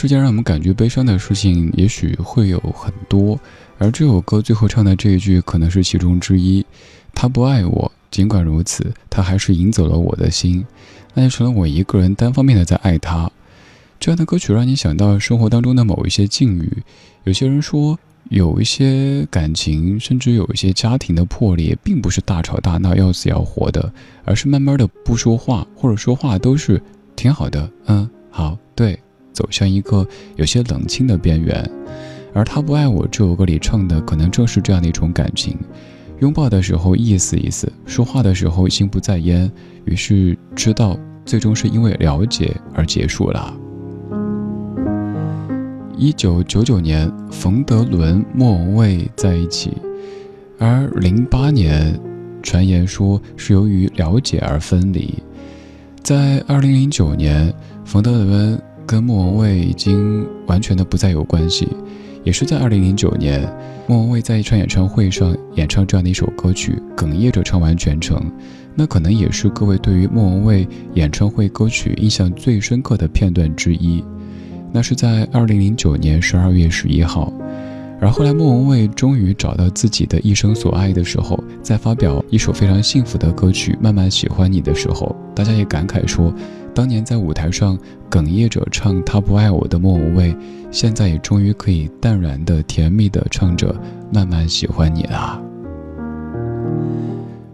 世间让我们感觉悲伤的事情，也许会有很多，而这首歌最后唱的这一句，可能是其中之一。他不爱我，尽管如此，他还是赢走了我的心，那就成了我一个人单方面的在爱他。这样的歌曲让你想到生活当中的某一些境遇。有些人说，有一些感情，甚至有一些家庭的破裂，并不是大吵大闹要死要活的，而是慢慢的不说话，或者说话都是挺好的，嗯，好，对。走向一个有些冷清的边缘，而他不爱我这首歌里唱的，可能正是这样的一种感情。拥抱的时候意思意思，说话的时候心不在焉，于是知道最终是因为了解而结束了。一九九九年，冯德伦、莫文蔚在一起，而零八年，传言说是由于了解而分离。在二零零九年，冯德伦。跟莫文蔚已经完全的不再有关系，也是在二零零九年，莫文蔚在一场演唱会上演唱这样的一首歌曲，哽咽着唱完全程。那可能也是各位对于莫文蔚演唱会歌曲印象最深刻的片段之一。那是在二零零九年十二月十一号。而后来，莫文蔚终于找到自己的一生所爱的时候，在发表一首非常幸福的歌曲《慢慢喜欢你》的时候，大家也感慨说，当年在舞台上哽咽着唱《他不爱我》的莫文蔚，现在也终于可以淡然的、甜蜜的唱着《慢慢喜欢你》了。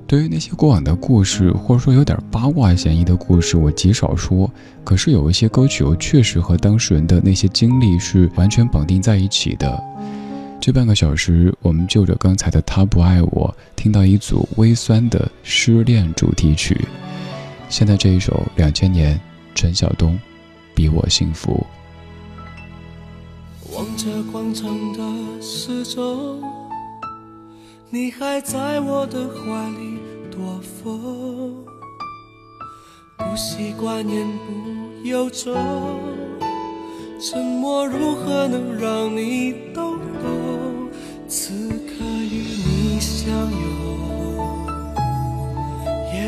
对于那些过往的故事，或者说有点八卦嫌疑的故事，我极少说。可是有一些歌曲，我确实和当事人的那些经历是完全绑定在一起的。这半个小时，我们就着刚才的《他不爱我》，听到一组微酸的失恋主题曲。现在这一首两千年陈晓东，《比我幸福》。望着广场的四周，你还在我的怀里躲风，不习惯言不由衷，沉默如何能让你懂？此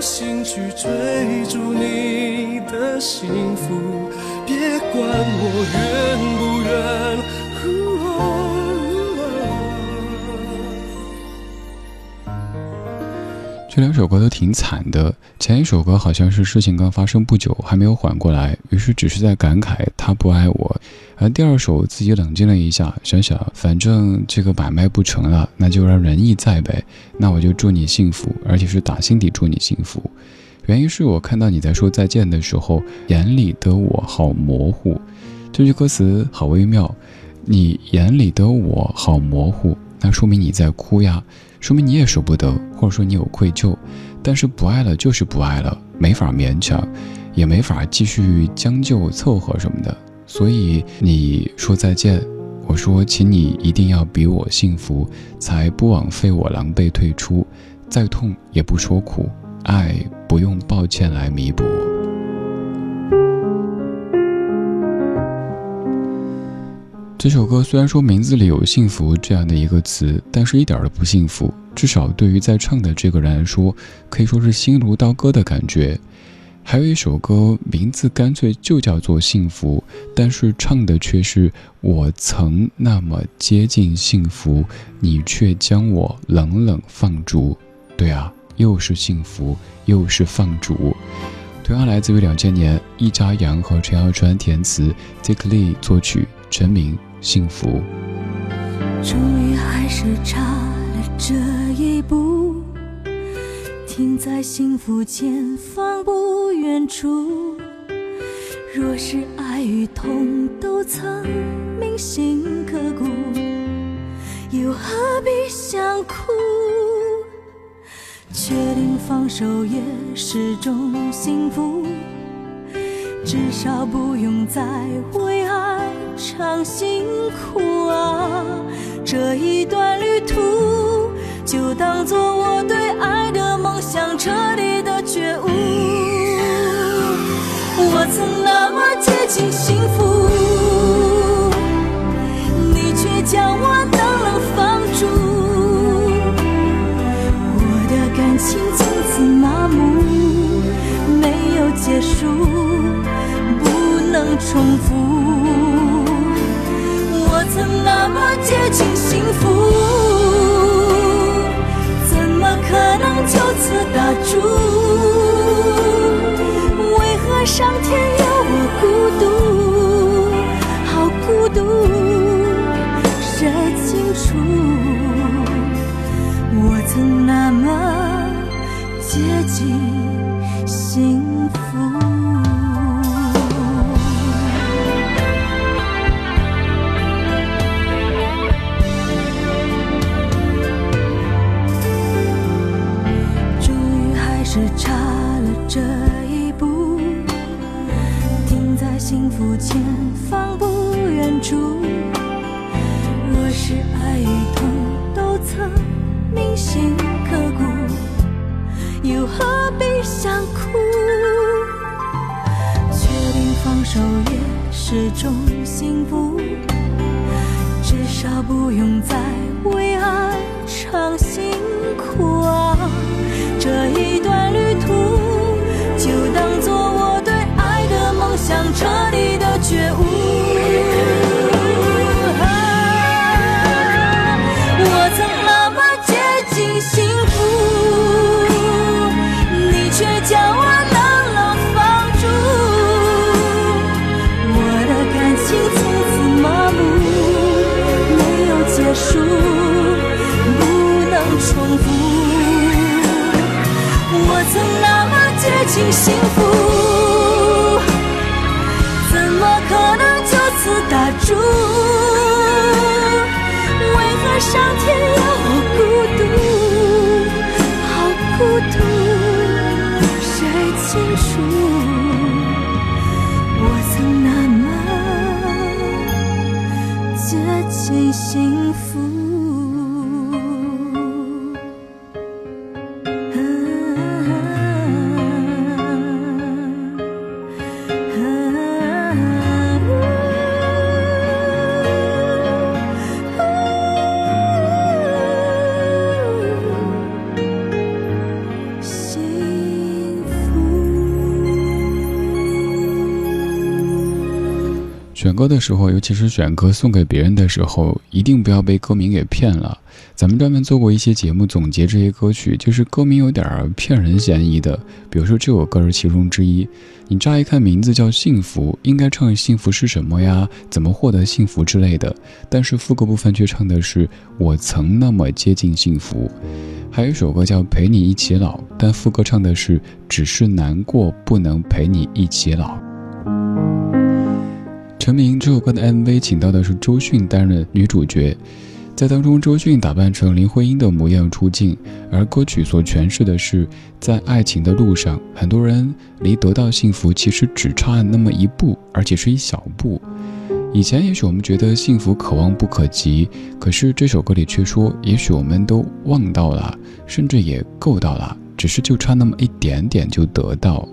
心去追逐你的幸福，别管我这两首歌都挺惨的。前一首歌好像是事情刚发生不久，还没有缓过来，于是只是在感慨他不爱我。而第二首自己冷静了一下，想想反正这个买卖不成了，那就让仁义在呗。那我就祝你幸福，而且是打心底祝你幸福。原因是我看到你在说再见的时候，眼里的我好模糊。这句歌词好微妙，你眼里的我好模糊，那说明你在哭呀。说明你也舍不得，或者说你有愧疚，但是不爱了就是不爱了，没法勉强，也没法继续将就凑合什么的。所以你说再见，我说请你一定要比我幸福，才不枉费我狼狈退出。再痛也不说苦，爱不用抱歉来弥补。这首歌虽然说名字里有“幸福”这样的一个词，但是一点都不幸福。至少对于在唱的这个人来说，可以说是心如刀割的感觉。还有一首歌，名字干脆就叫做《幸福》，但是唱的却是“我曾那么接近幸福，你却将我冷冷放逐”。对啊，又是幸福，又是放逐。同样来自于两千年，易家扬和陈小川填词，Dick Lee 作曲，陈明。幸福，终于还是差了这一步，停在幸福前方不远处。若是爱与痛都曾铭心刻骨，又何必想哭？确定放手也是种幸福，至少不用再为爱。常辛苦啊，这一段旅途就当做我对爱的梦想彻底的觉悟。我曾那么接近幸福，你却将我冷冷放逐。我的感情从此麻木，没有结束，不能重复。曾那么接近幸福，怎么可能就此打住？为何上天要我孤独？好孤独，谁清楚？我曾那么接近幸福。幸福，至少不用再为爱尝辛苦啊。这一段旅途，就当做我对爱的梦想彻底的觉悟。幸福怎么可能就此打住？为何上天要我选歌的时候，尤其是选歌送给别人的时候，一定不要被歌名给骗了。咱们专门做过一些节目总结这些歌曲，就是歌名有点骗人嫌疑的。比如说这首歌是其中之一，你乍一看名字叫《幸福》，应该唱幸福是什么呀？怎么获得幸福之类的。但是副歌部分却唱的是我曾那么接近幸福。还有一首歌叫《陪你一起老》，但副歌唱的是只是难过不能陪你一起老。成名这首歌的 MV 请到的是周迅担任女主角，在当中周迅打扮成林徽因的模样出镜，而歌曲所诠释的是在爱情的路上，很多人离得到幸福其实只差那么一步，而且是一小步。以前也许我们觉得幸福可望不可及，可是这首歌里却说，也许我们都望到了，甚至也够到了，只是就差那么一点点就得到。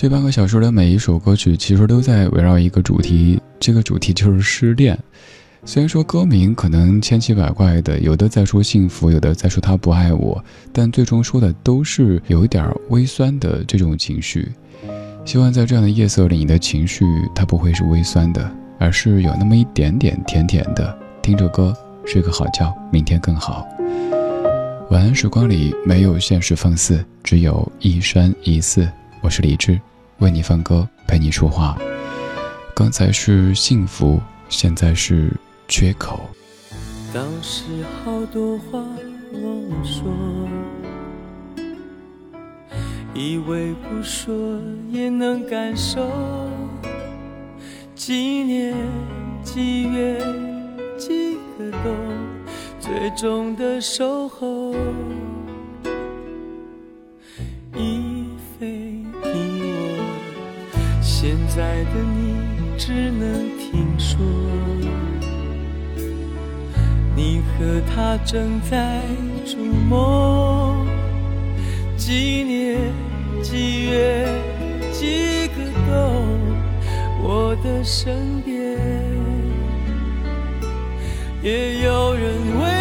这半个小时的每一首歌曲，其实都在围绕一个主题，这个主题就是失恋。虽然说歌名可能千奇百怪的，有的在说幸福，有的在说他不爱我，但最终说的都是有一点微酸的这种情绪。希望在这样的夜色里，你的情绪它不会是微酸的，而是有那么一点点甜甜的。听着歌，睡个好觉，明天更好。晚安时光里没有现实放肆，只有一生一世。我是李志，为你放歌，陪你说话。刚才是幸福，现在是缺口。当时好多话忘了说，以为不说也能感受。几年几月几个冬，最终的守候。现在的你只能听说，你和他正在筑梦，几年几月几个冬，我的身边也有人为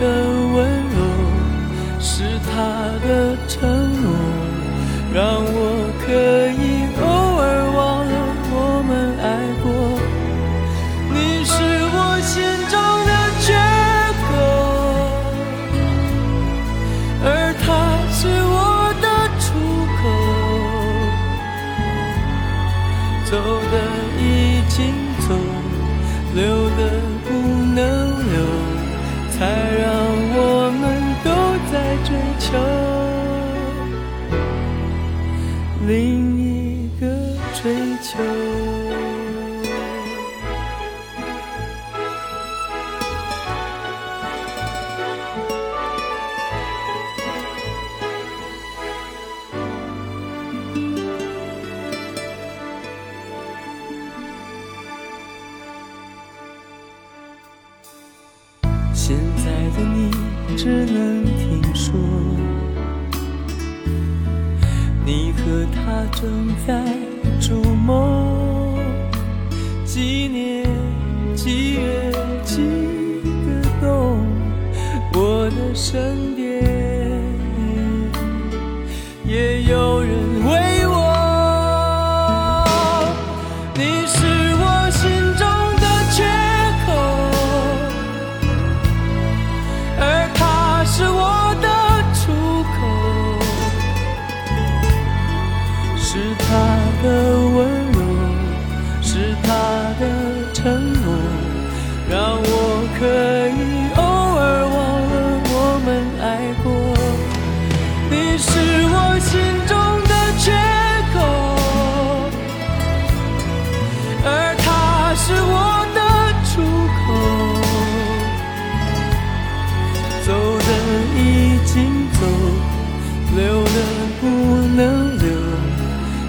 的温柔，是他的承诺，让我可以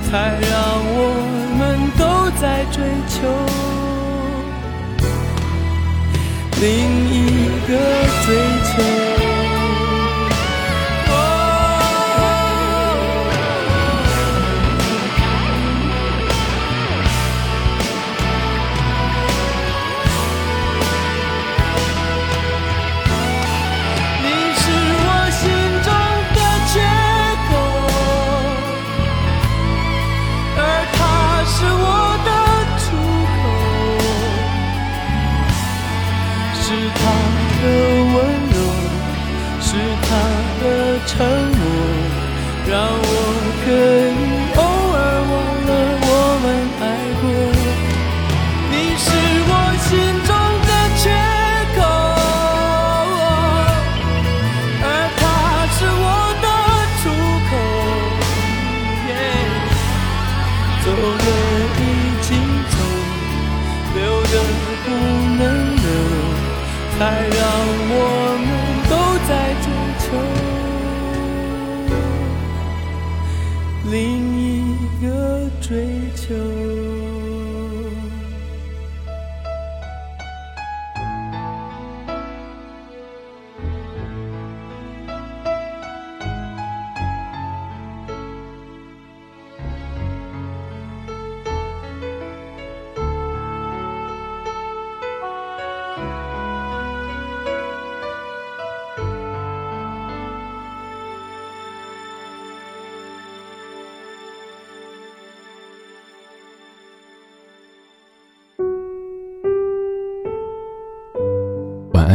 才让我们都在追求另一个最他的承诺，让我。